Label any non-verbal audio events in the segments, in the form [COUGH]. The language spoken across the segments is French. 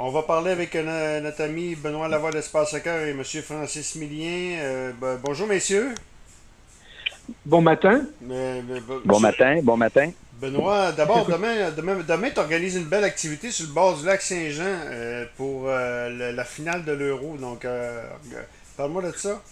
On va parler avec notre ami Benoît Lavoie d'Espace Soccer et M. Francis Millien. bonjour, messieurs. Bon matin. bon matin, bon matin. Benoît, d'abord, demain, demain, demain tu organises une belle activité sur le bord du lac Saint-Jean pour la, finale de l'Euro. Donc, parle-moi de ça.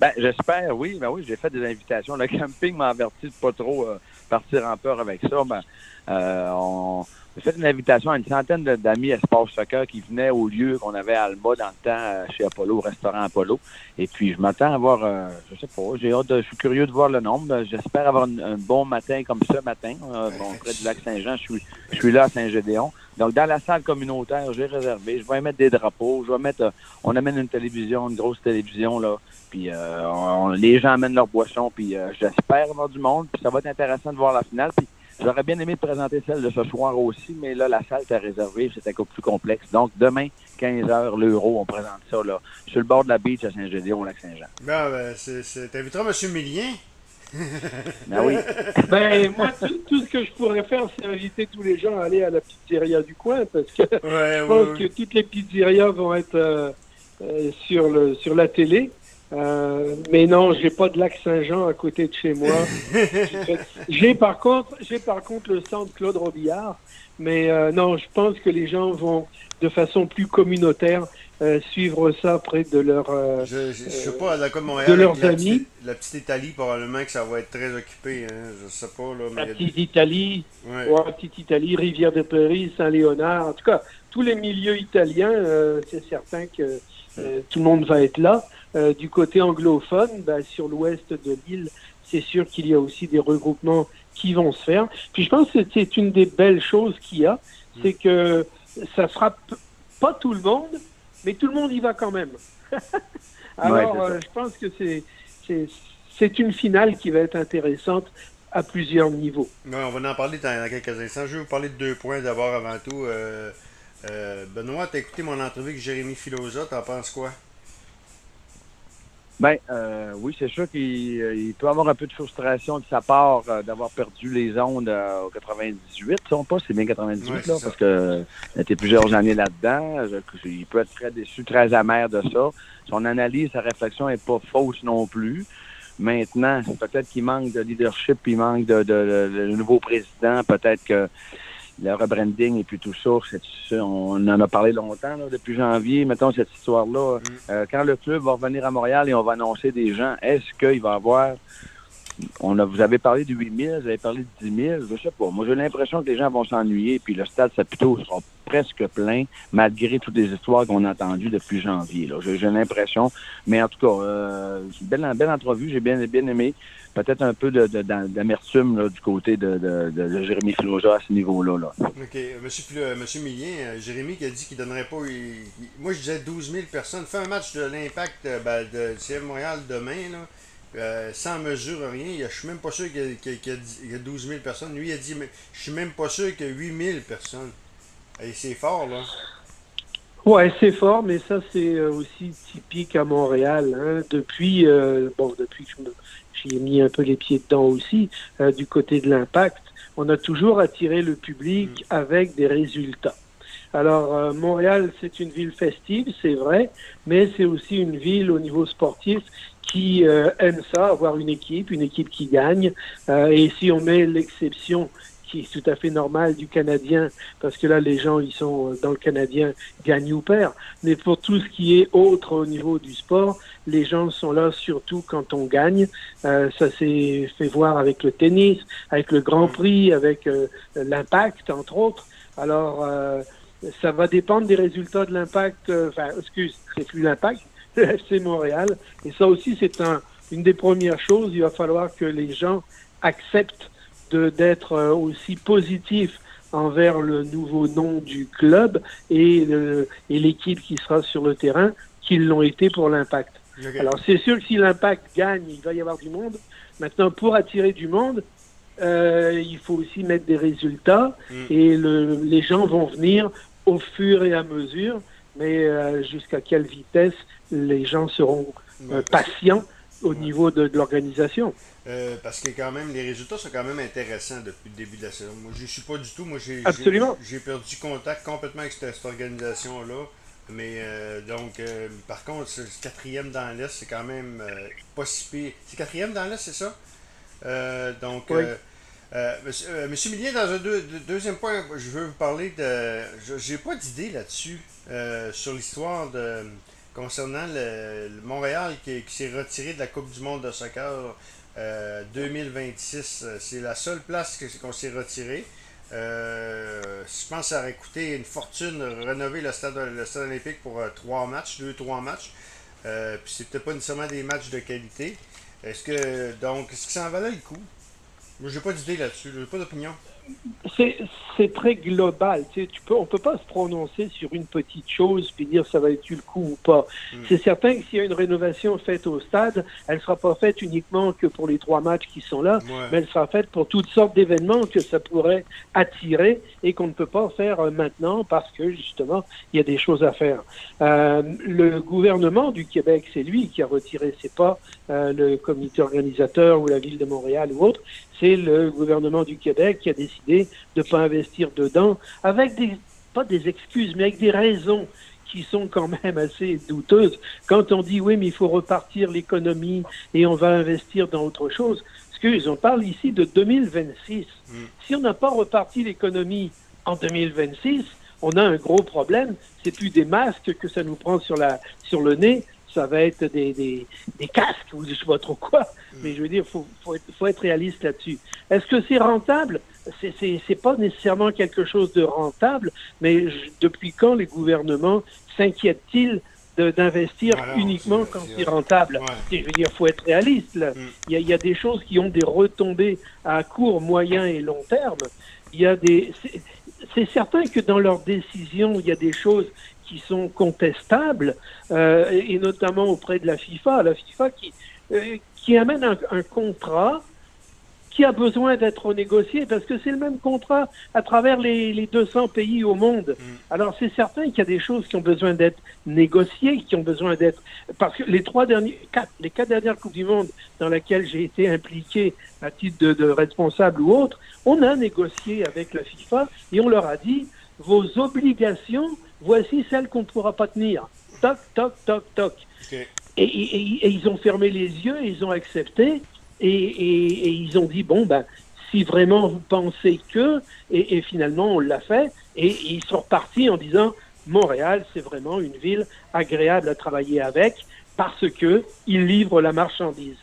Ben, j'espère, oui. Ben oui, j'ai fait des invitations. Le camping m'a averti de pas trop euh, partir en peur avec ça. Ben, euh, on a fait une invitation à une centaine d'amis Espace Soccer qui venaient au lieu qu'on avait à Alma dans le temps euh, chez Apollo, au restaurant Apollo. Et puis, je m'attends à voir, euh, je sais pas, j'ai hâte, je suis curieux de voir le nombre. J'espère avoir un, bon matin comme ce matin, bon, près du lac Saint-Jean. Je suis, je suis là à Saint-Gédéon. Donc, dans la salle communautaire, j'ai réservé. Je vais mettre des drapeaux. Je vais mettre, on amène une télévision, une grosse télévision, là. Puis euh, les gens amènent leur boisson, puis euh, j'espère avoir du monde. Puis ça va être intéressant de voir la finale. Puis j'aurais bien aimé présenter celle de ce soir aussi, mais là, la salle était réservée, c'était un peu plus complexe. Donc demain, 15 h l'euro, on présente ça là, sur le bord de la beach à Saint-Gédéon, au Lac-Saint-Jean. Ben, ben c'est, t'inviteras M. Millien? [LAUGHS] ben oui. [LAUGHS] ben, moi, tout, ce que je pourrais faire, c'est inviter tous les gens à aller à la pizzeria du coin, parce que je pense que toutes les pizzerias vont être euh, sur, le, sur la télé. Euh, mais non, j'ai pas de lac Saint-Jean à côté de chez moi. [LAUGHS] j'ai par contre, j'ai par contre le centre Claude Robillard. Mais euh, non, je pense que les gens vont de façon plus communautaire euh, suivre ça près de leur. je, je, sais pas, à la Côte Montréal, de leurs la amis. Petite, la petite Italie, probablement que ça va être très occupé. Hein, je sais pas là. Mais la petite Italie, ouais. ouais. petite Italie, Rivière de Prairie, Saint-Léonard. En tout cas, tous les milieux italiens, c'est certain que tout le monde va être là. Euh, du côté anglophone, bah, sur l'ouest de l'île, c'est sûr qu'il y a aussi des regroupements qui vont se faire. Puis je pense que c'est une des belles choses qu'il y a, c'est que ça sera pas tout le monde, mais tout le monde y va quand même. [LAUGHS] Alors, euh, je pense que c'est c'est une finale qui va être intéressante à plusieurs niveaux. on va en parler dans, quelques instants. Je vais vous parler de deux points d'abord avant tout. Euh, Benoît, tu as écouté mon entrevue avec Jérémy Filosa, t'en penses quoi? Ben euh, oui, c'est sûr qu'il euh, peut avoir un peu de frustration de sa part euh, d'avoir perdu les ondes euh, au 98. Si on pas, c'est bien 98 là, parce que il était plusieurs années là-dedans. Il peut être très déçu, très amer de ça. Son analyse, sa réflexion est pas fausse non plus. Maintenant, peut-être qu'il manque de leadership, il manque de, de, de nouveau président. Peut-être que le rebranding et puis tout ça, on en a parlé longtemps, depuis janvier, mettons cette histoire-là. Mm. Euh, quand le club va revenir à Montréal et on va annoncer des gens, est-ce qu'il va avoir... On a, vous avez parlé de 8 000, vous avez parlé de 10 000, je sais pas. Moi, j'ai l'impression que les gens vont s'ennuyer, puis le stade Saputo sera presque plein, malgré toutes les histoires qu'on a entendues depuis janvier. J'ai l'impression. Mais en tout cas, euh, belle, belle entrevue, j'ai bien, bien aimé peut-être un peu d'amertume du côté de, Jérémy Filosa à ce niveau-là. Là. OK. Monsieur, Monsieur Millien, euh, Jérémy qui a dit qu'il ne donnerait pas. moi, je disais 12 000 personnes. Fait un match de l'impact euh, ben, de CF Montréal demain, euh, sans mesure, rien. Je suis même pas sûr qu'il y, a 12 000 personnes. Lui, il a dit mais je suis même pas sûr qu'il y a 8 000 personnes. Et c'est fort, là. Ouais, c'est fort, mais ça, c'est aussi typique à Montréal. Hein. Depuis, bon, depuis que j'y ai mis un peu les pieds dedans aussi, euh, du côté de l'impact, on a toujours attiré le public mm. avec des résultats. Alors, euh, Montréal, c'est une ville festive, c'est vrai, mais c'est aussi une ville au niveau sportif qui euh, aime ça, avoir une équipe, une équipe qui gagne. et si on met l'exception qui est tout à fait normal du Canadien, parce que là, les gens, ils sont dans le Canadien, gagnent ou perdent. Mais pour tout ce qui est autre au niveau du sport, les gens sont là surtout quand on gagne. Euh, ça s'est fait voir avec le tennis, avec le Grand Prix, avec euh, l'impact, entre autres. Alors, euh, ça va dépendre des résultats de l'impact. Euh, enfin, excuse, c'est plus l'impact, [LAUGHS] le FC Montréal. Et ça aussi, c'est un, une des premières choses. Il va falloir que les gens acceptent d'être euh, aussi positif envers le nouveau nom du club et, et l'équipe qui sera sur le terrain qu'ils l'ont été pour l'impact. Alors c'est sûr que si l'impact gagne, il va y avoir du monde. Maintenant, pour attirer du monde, euh, il faut aussi mettre des résultats mm. et le, les gens vont venir au fur et à mesure, mais euh, jusqu'à quelle vitesse les gens seront euh, patients au niveau de, l'organisation. Euh, parce que quand même, les résultats sont quand même intéressants depuis le début de la saison. Moi, je ne suis pas du tout. Moi, j'ai, j'ai, perdu contact complètement avec cette, organisation-là. Mais euh, donc, euh, par contre, c'est quatrième dans l'Est, c'est quand même pas si pire. C'est quatrième dans l'Est, c'est ça? donc, monsieur, Millien, dans un deuxième point, je veux vous parler de. J'ai pas d'idée là-dessus, sur l'histoire de concernant le, Montréal qui, s'est retiré de la Coupe du monde de soccer 2026. Euh, euh, c'est la seule place qu'on s'est retiré. Euh, je pense que ça aurait coûté une fortune rénover le stade, le stade olympique pour trois matchs, deux, trois matchs. puis c'est peut-être pas nécessairement des matchs de qualité. Est-ce que donc est-ce que ça en valait le coup? Moi j'ai pas d'idée là-dessus, j'ai pas d'opinion c'est très global. Tu, sais, tu peux, on ne peut pas se prononcer sur une petite chose puis dire ça va être le coup ou pas. Mm. C'est certain que s'il y a une rénovation faite au stade, elle ne sera pas faite uniquement que pour les trois matchs qui sont là, mais elle sera faite pour toutes sortes d'événements que ça pourrait attirer et qu'on ne peut pas faire euh, maintenant parce que justement, il y a des choses à faire. Euh, le gouvernement du Québec, c'est lui qui a retiré, c'est pas euh, le comité organisateur ou la ville de Montréal ou autre, c'est le gouvernement du Québec qui a décidé de ne pas investir dedans, avec des, pas des excuses, mais avec des raisons qui sont quand même assez douteuses. Quand on dit oui, mais il faut repartir l'économie et on va investir dans autre chose, excuse, on parle ici de 2026. Mm. Si on n'a pas reparti l'économie en 2026, on a un gros problème. C'est plus des masques que ça nous prend sur, la, sur le nez, ça va être des, des, des casques ou je sais pas trop quoi. Mm. Mais je veux dire, faut, faut, être, faut être réaliste là-dessus. Est-ce que c'est rentable? C'est, pas nécessairement quelque chose de rentable, mais depuis quand les gouvernements s'inquiètent-ils d'investir uniquement quand c'est rentable? Je veux dire, faut être réaliste. Là. Mm. Il, y a, il y, a, des choses qui ont des retombées à court, moyen et long terme. Il y a des, c'est certain que dans leurs décisions, il y a des choses qui sont contestables, euh, et notamment auprès de la FIFA, la FIFA qui, euh, qui amène un, un, contrat qui a besoin d'être négocié parce que c'est le même contrat à travers les, les 200 pays au monde. Mm. Alors c'est certain qu'il y a des choses qui ont besoin d'être négociées, qui ont besoin d'être parce que les trois derniers, quatre, les quatre dernières coupes du monde dans lesquelles j'ai été impliqué à titre de, de responsable ou autre, on a négocié avec la FIFA et on leur a dit vos obligations voici celle qu'on ne pourra pas tenir. Toc, toc, toc, toc. Et, ils ont fermé les yeux, ils ont accepté, et, ils ont dit, bon, ben, si vraiment vous pensez que, et, finalement on l'a fait, et, ils sont repartis en disant, Montréal, c'est vraiment une ville agréable à travailler avec, parce que il livre la marchandise.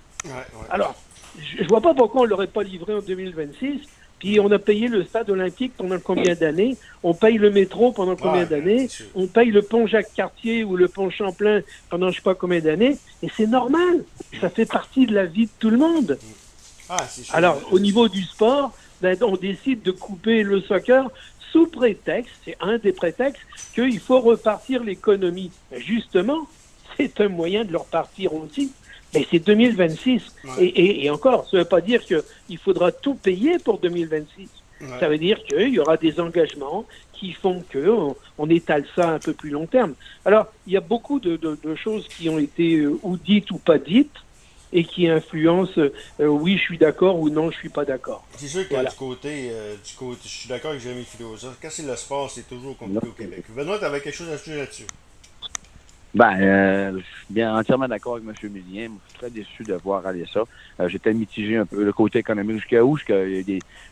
Alors, je, ne vois pas pourquoi on l'aurait pas livré en 2026, puis on a payé le stade olympique pendant combien d'années? On paye le métro pendant combien d'années? On paye le pont Jacques-Cartier ou le pont Champlain pendant je sais pas combien d'années? Et c'est normal. Ça fait partie de la vie de tout le monde. Ah, Alors, au niveau du sport, ben, on décide de couper le soccer sous prétexte, c'est un des prétextes, qu'il faut repartir l'économie. Justement, c'est un moyen de le repartir aussi. Mais c'est 2026. Et, encore, ça ne veut pas dire qu'il faudra tout payer pour 2026. Ça veut dire qu'il y aura des engagements qui font qu'on on étale ça un peu plus long terme. Alors, il y a beaucoup de, choses qui ont été euh, ou dites ou pas dites et qui influencent euh, oui, je suis d'accord ou non, je suis pas d'accord. C'est sûr que du, côté, euh, du côté, je suis d'accord avec Jérémy Philosophe. Quand c'est le sport, c'est toujours compliqué au Québec. Benoît, tu avais quelque chose à ajouter là-dessus? Ben, euh, bien entièrement d'accord avec M. Millien. Je suis très déçu de voir aller ça. Euh, J'étais mitigé un peu le côté économique. Jusqu'à où?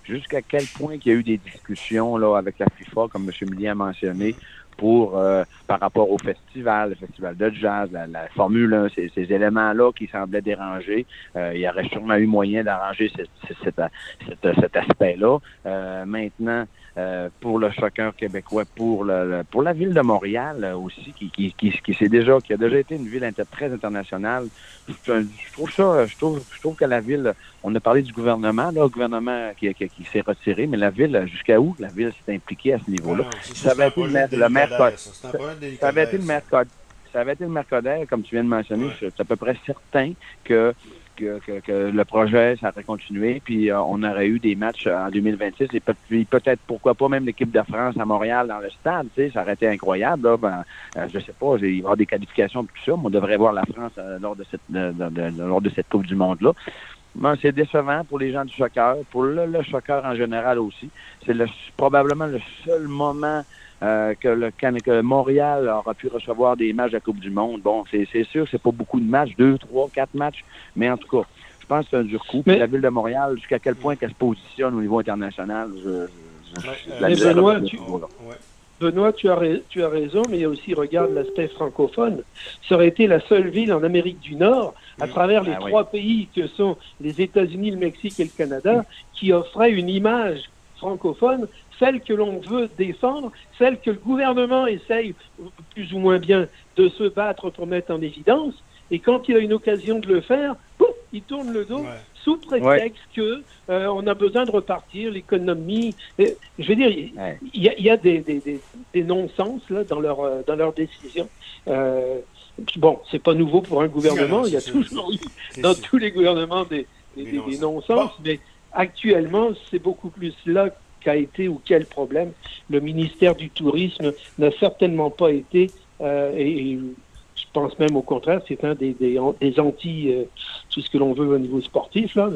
Jusqu'à quel point il y a eu des discussions là avec la FIFA, comme M. Millien a mentionné, pour euh, par rapport au festival, le festival de jazz, la, Formule 1, ces, ces éléments-là qui semblaient déranger. Euh, il y aurait sûrement eu moyen d'arranger cet, cet aspect-là. maintenant, euh, pour le soccer québécois, pour le, pour la ville de Montréal euh, aussi, qui, qui, qui, qui déjà, qui a déjà été une ville très internationale. Je, trouve ça, je trouve, je trouve que la ville, on a parlé du gouvernement, là, le gouvernement qui, qui, qui s'est retiré, mais la ville, jusqu'à où la ville s'est impliquée à ce niveau-là? Ça avait été le maire, le ça avait été le maire ça avait été le Mercader, comme tu viens de mentionner, c'est à peu près certain que que, que, le projet, ça aurait continué, puis euh, on aurait eu des matchs en 2026, et peut-être, pourquoi pas, même l'équipe de France à Montréal dans le stade, tu sais, ça aurait été incroyable. Là, ben, euh, je sais pas, il va y avoir des qualifications, tout ça, mais on devrait voir la France euh, lors, de cette, lors de cette Coupe du Monde-là. Ben, c'est décevant pour les gens du soccer, pour le, le soccer en général aussi. C'est probablement le seul moment euh, que, le, que Montréal aura pu recevoir des matchs de la Coupe du Monde. Bon, c'est sûr, c'est pas beaucoup de matchs, deux, trois, quatre matchs, mais en tout cas, je pense que c'est un dur coup. Mais... la ville de Montréal, jusqu'à quel point qu'elle se positionne au niveau international, je, Benoît, tu... Benoît, tu as, tu as raison, mais aussi, regarde l'aspect francophone. Ça aurait été la seule ville en Amérique du Nord, à travers les ah trois pays que sont les États-Unis, le Mexique et le Canada, qui offrait une image francophone celle que l'on veut défendre, celle que le gouvernement essaye plus ou moins bien de se battre pour mettre en évidence. Et quand il a une occasion de le faire, il tourne le dos sous prétexte que euh, on a besoin de repartir, l'économie. Je veux dire, il y, a, des, des, non-sens là dans leur euh, dans leurs décisions. Euh, bon, c'est pas nouveau pour un gouvernement. il y a toujours eu dans tous les gouvernements des, non-sens, mais actuellement, c'est beaucoup plus là qu'a été ou quel problème. Le ministère du Tourisme n'a certainement pas été, euh, et, je pense même au contraire, c'est un des, des, anti, euh, tout ce que l'on veut au niveau sportif. Là.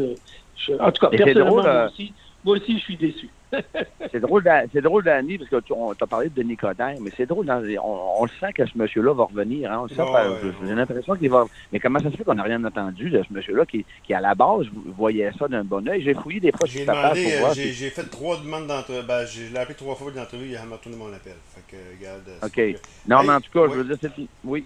en tout cas, personnellement, moi, euh, aussi, moi aussi, je suis déçu. [LAUGHS] c'est drôle, c'est drôle, Danny, parce que tu as parlé de Denis Coderre, mais c'est drôle, on, le sent que ce monsieur-là va revenir. Hein, on le sent, j'ai l'impression qu'il va. Mais comment ça se fait qu'on n'a rien entendu de ce monsieur-là qui, qui, à la base, voyait ça d'un bon oeil? J'ai fouillé des fois sur sa page pour voir. J'ai, j'ai fait trois demandes d'entrevue. Ben, j'ai l'ai appelé trois fois d'entrevue, il a retourné mon appel. Fait que, regarde. OK. Non, mais en tout cas, je veux dire, c'est. Oui.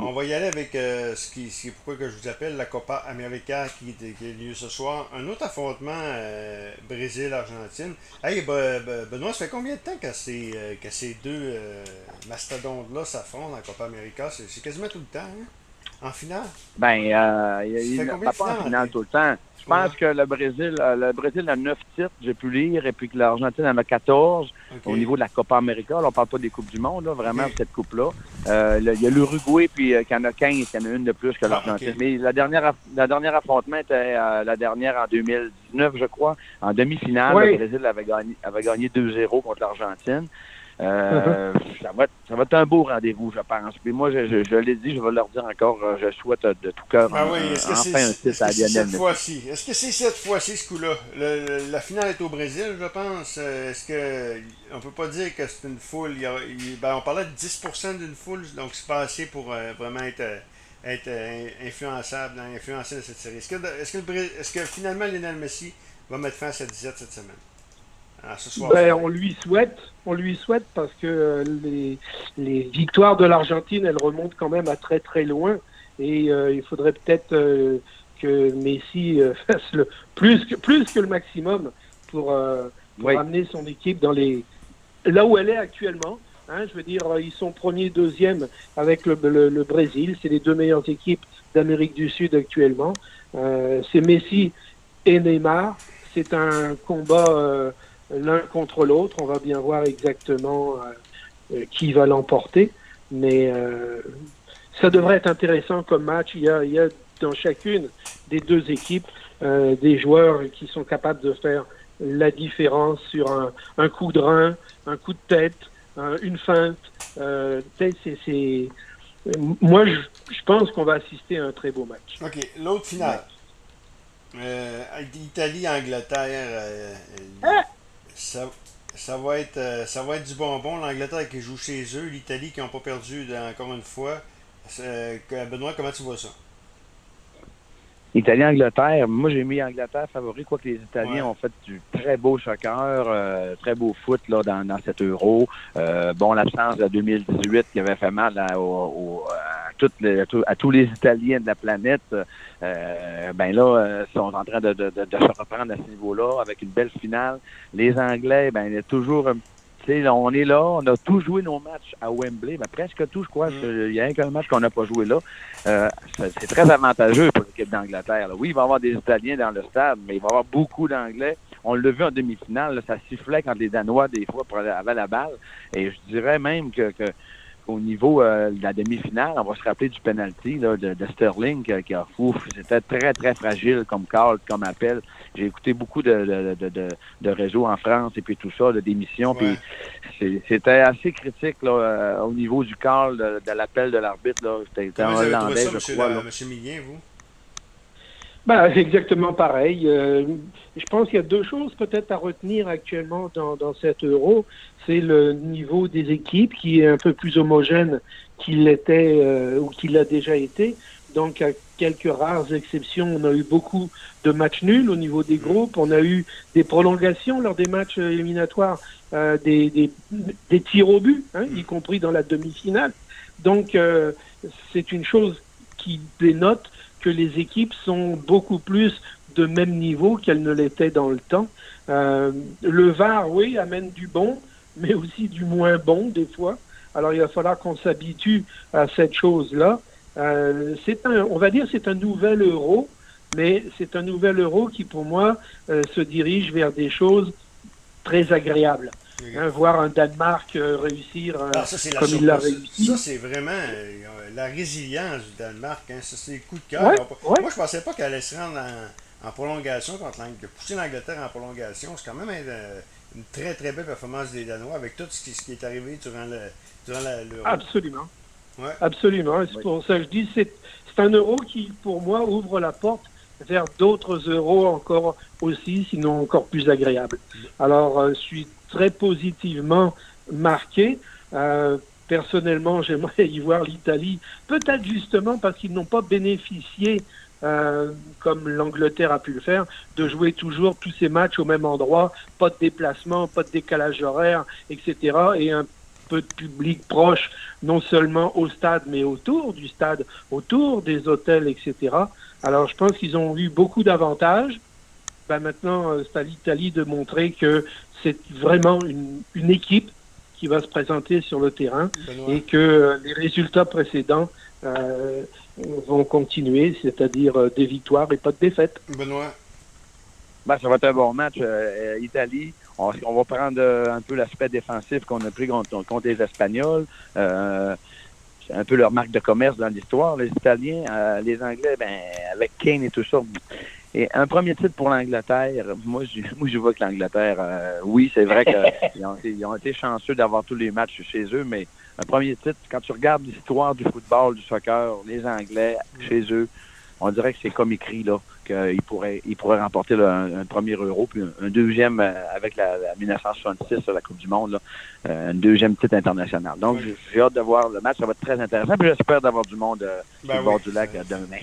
On va y aller avec euh, ce qui, c'est pourquoi que je vous appelle la Copa América qui, qui a lieu ce soir. Un autre affrontement euh, Brésil-Argentine. Hey, Benoît, ça fait combien de temps que ces, euh, que ces deux mastodontes-là s'affrontent en Copa América? C'est, quasiment tout le temps, hein? En finale? Ben, il y a, pas en finale tout le temps. Je pense que le Brésil, euh, le Brésil a neuf titres, j'ai pu lire, et puis que l'Argentine en a 14 au niveau de la Copa América. Là, on parle pas des Coupes du Monde, là, vraiment, cette coupe-là. Euh, il y a l'Uruguay, puis euh, qui en a 15, qui en a une de plus que ah, l'Argentine. Mais la dernière, la dernière affrontement était la dernière en 2019, je crois. En demi-finale, le Brésil avait gagné, avait gagné 2-0 contre l'Argentine. Euh, ça, va être, ça va être un beau rendez-vous, je pense. Puis moi, je, je, l'ai dit, je vais leur dire encore, euh, je souhaite de tout cœur ah oui, enfin un titre à Lionel cette fois-ci? Est-ce que c'est cette fois-ci, ce coup-là? la finale est au Brésil, je pense. Euh, est-ce que on peut pas dire que c'est une foule? Il ben, on parlait de 10% d'une foule, donc c'est pas assez pour vraiment être, être influençable, influencer cette série. Est-ce que, que, est-ce que finalement Lionel Messi va mettre fin à cette 17 cette semaine? Ah, ben, on lui souhaite, on lui souhaite parce que euh, les, les victoires de l'Argentine, elles remontent quand même à très très loin et euh, il faudrait peut-être euh, que Messi [LAUGHS] fasse le plus que plus que le maximum pour, pour amener son équipe dans les là où elle est actuellement. Hein, je veux dire, ils sont premier, deuxième avec le, le, Brésil. C'est les deux meilleures équipes d'Amérique du Sud actuellement. c'est Messi et Neymar. C'est un combat l'un contre l'autre. On va bien voir exactement euh, euh, qui va l'emporter. Mais euh, ça devrait être intéressant comme match. Il y a, il y a dans chacune des deux équipes des joueurs qui sont capables de faire la différence sur un, un coup de rein, un coup de tête, une feinte. c'est, Moi, je, je pense qu'on va assister à un très beau match. OK. L'autre finale. Italie-Angleterre. Ah! Ça, ça, va être, euh, ça va être du bonbon. L'Angleterre qui joue chez eux, l'Italie qui n'ont pas perdu encore une fois. Euh, Benoît, comment tu vois ça? Italie-Angleterre, moi j'ai mis Angleterre favori, quoique les Italiens ont fait du très beau soccer, euh, très beau foot là, dans, dans cet euro. bon, l'absence de 2018 qui avait fait mal à, à, tous les Italiens de la planète, euh, ben là, euh, sont en train de, de, de, se reprendre à ce niveau-là avec une belle finale. Les Anglais, ben il y a toujours on est là, on a tout joué nos matchs à Wembley, ben, presque tout, je crois. Mm. Il y a un match qu'on n'a pas joué là. Euh, c'est très avantageux pour l'équipe d'Angleterre. Oui, il va y avoir des Italiens dans le stade, mais il va y avoir beaucoup d'Anglais. On l'a vu en demi-finale, ça sifflait quand les Danois, des fois, avaient la balle. Et je dirais même que, que au niveau euh, de la demi-finale, on va se rappeler du penalty là, de, de, Sterling qui, a. C'était très, très fragile comme call, comme appel. J'ai écouté beaucoup de, de, de, de, réseaux en France et puis tout ça, de démissions. Puis c'était assez critique là, euh, au niveau du call, de, l'appel de l'arbitre. C'était un Hollandais, je crois. Millien, vous? Ben, [LAUGHS] exactement pareil. Euh, je pense qu'il y a deux choses peut-être à retenir actuellement dans, dans cet euro. C'est le niveau des équipes qui est un peu plus homogène qu'il l'était euh, ou qu'il l'a déjà été. Donc, à quelques rares exceptions, on a eu beaucoup de matchs nuls au niveau des groupes. On a eu des prolongations lors des matchs éliminatoires, euh, des, des, des, tirs au but, hein, y compris dans la demi-finale. Donc, c'est une chose qui dénote que les équipes sont beaucoup plus de même niveau qu'elles ne l'étaient dans le temps. Euh, le VAR, oui, amène du bon, mais aussi du moins bon des fois. Alors il va falloir qu'on s'habitue à cette chose-là. Euh, c'est un, on va dire, c'est un nouvel euro, mais c'est un nouvel euro qui, pour moi, euh, se dirige vers des choses très agréables. Hein, voir un Danemark euh, réussir euh, comme il l'a réussi. Ça, c'est vraiment euh, la résilience du Danemark. Hein, ça, c'est coup de cœur. Moi, je pensais pas qu'elle allait se rendre en, prolongation contre l'Angleterre. Pousser l'Angleterre en prolongation, c'est quand même une, très, très belle performance des Danois avec tout ce qui, ce qui est arrivé durant le durant Absolument. Absolument. c'est pour ça que je dis c'est c'est un euro qui, pour moi, ouvre la porte vers d'autres euros encore aussi, sinon encore plus agréables. Alors, je suis très positivement marqué. Euh, personnellement, j'aimerais y voir l'Italie, peut-être justement parce qu'ils n'ont pas bénéficié, euh, comme l'Angleterre a pu le faire, de jouer toujours tous ces matchs au même endroit, pas de déplacement, pas de décalage horaire, etc. Et un peu de public proche, non seulement au stade, mais autour du stade, autour des hôtels, etc. Alors je pense qu'ils ont eu beaucoup d'avantages. Ben maintenant, euh, c'est à l'Italie de montrer que c'est vraiment une, une, équipe qui va se présenter sur le terrain et que les résultats précédents euh, vont continuer, c'est-à-dire euh, des victoires et pas de défaites. Benoît. Ben, ça va être un bon match. Euh, Italie, on, on, va prendre un peu l'aspect défensif qu'on a pris contre, contre les Espagnols. c'est un peu leur marque de commerce dans l'histoire. Les Italiens, les Anglais, ben, avec Kane et tout ça, et un premier titre pour l'Angleterre, moi je, [LAUGHS] moi, je vois que l'Angleterre, euh, oui, c'est vrai qu'ils [LAUGHS] ont, ils ont été chanceux d'avoir tous les matchs chez eux, mais un premier titre, quand tu regardes l'histoire du football, du soccer, les Anglais, chez eux, on dirait que c'est comme écrit là qu'ils pourraient, ils pourraient remporter un, premier euro, puis un, deuxième euh, avec la, 1966, la Coupe du Monde, là, euh, un deuxième titre international. Donc, j'ai hâte de voir le match, ça va être très intéressant, puis j'espère d'avoir du monde euh, sur ben bord du lac demain.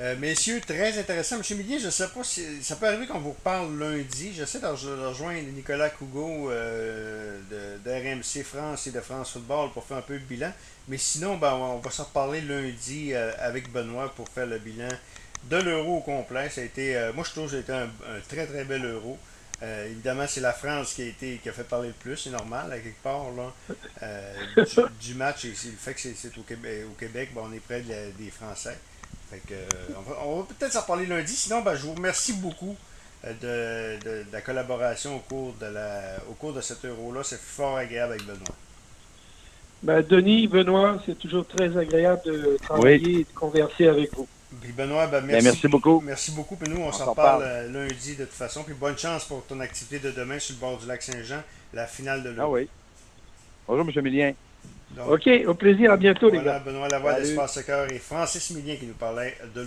Euh, messieurs, très intéressant. Monsieur Millier, je ne sais pas si ça peut arriver qu'on vous reparle lundi. J'essaie de rejoindre Nicolas Cougo euh, d'RMC France et de France Football pour faire un peu le bilan. Mais sinon, ben, on va s'en reparler lundi euh, avec Benoît pour faire le bilan de l'euro au complet. Ça a été, moi, je trouve que c'était un, un, très très bel euro. évidemment, c'est la France qui a été qui a fait parler le plus, c'est normal, à quelque part. Là. du, match, et le fait que c'est au Québec, au Québec ben, on est près des Français. Euh, on va, peut-être s'en parler lundi. Sinon, ben, je vous remercie beaucoup euh, de, la collaboration au cours de, la, au cours de cet euro-là. C'est fort agréable avec Benoît. Ben, Denis, Benoît, c'est toujours très agréable de travailler et de converser avec vous. Benoît, ben, ben, merci, beaucoup. Merci beaucoup. Puis nous, on, s'en reparle euh, lundi de toute façon. Puis bonne chance pour ton activité de demain sur le bord du lac Saint-Jean, la finale de l'euro. Ah oui. Bonjour, M. Millien. OK, au plaisir, à bientôt, les gars. Benoît Lavoie d'Espace Soccer et Francis Millien qui nous parlait de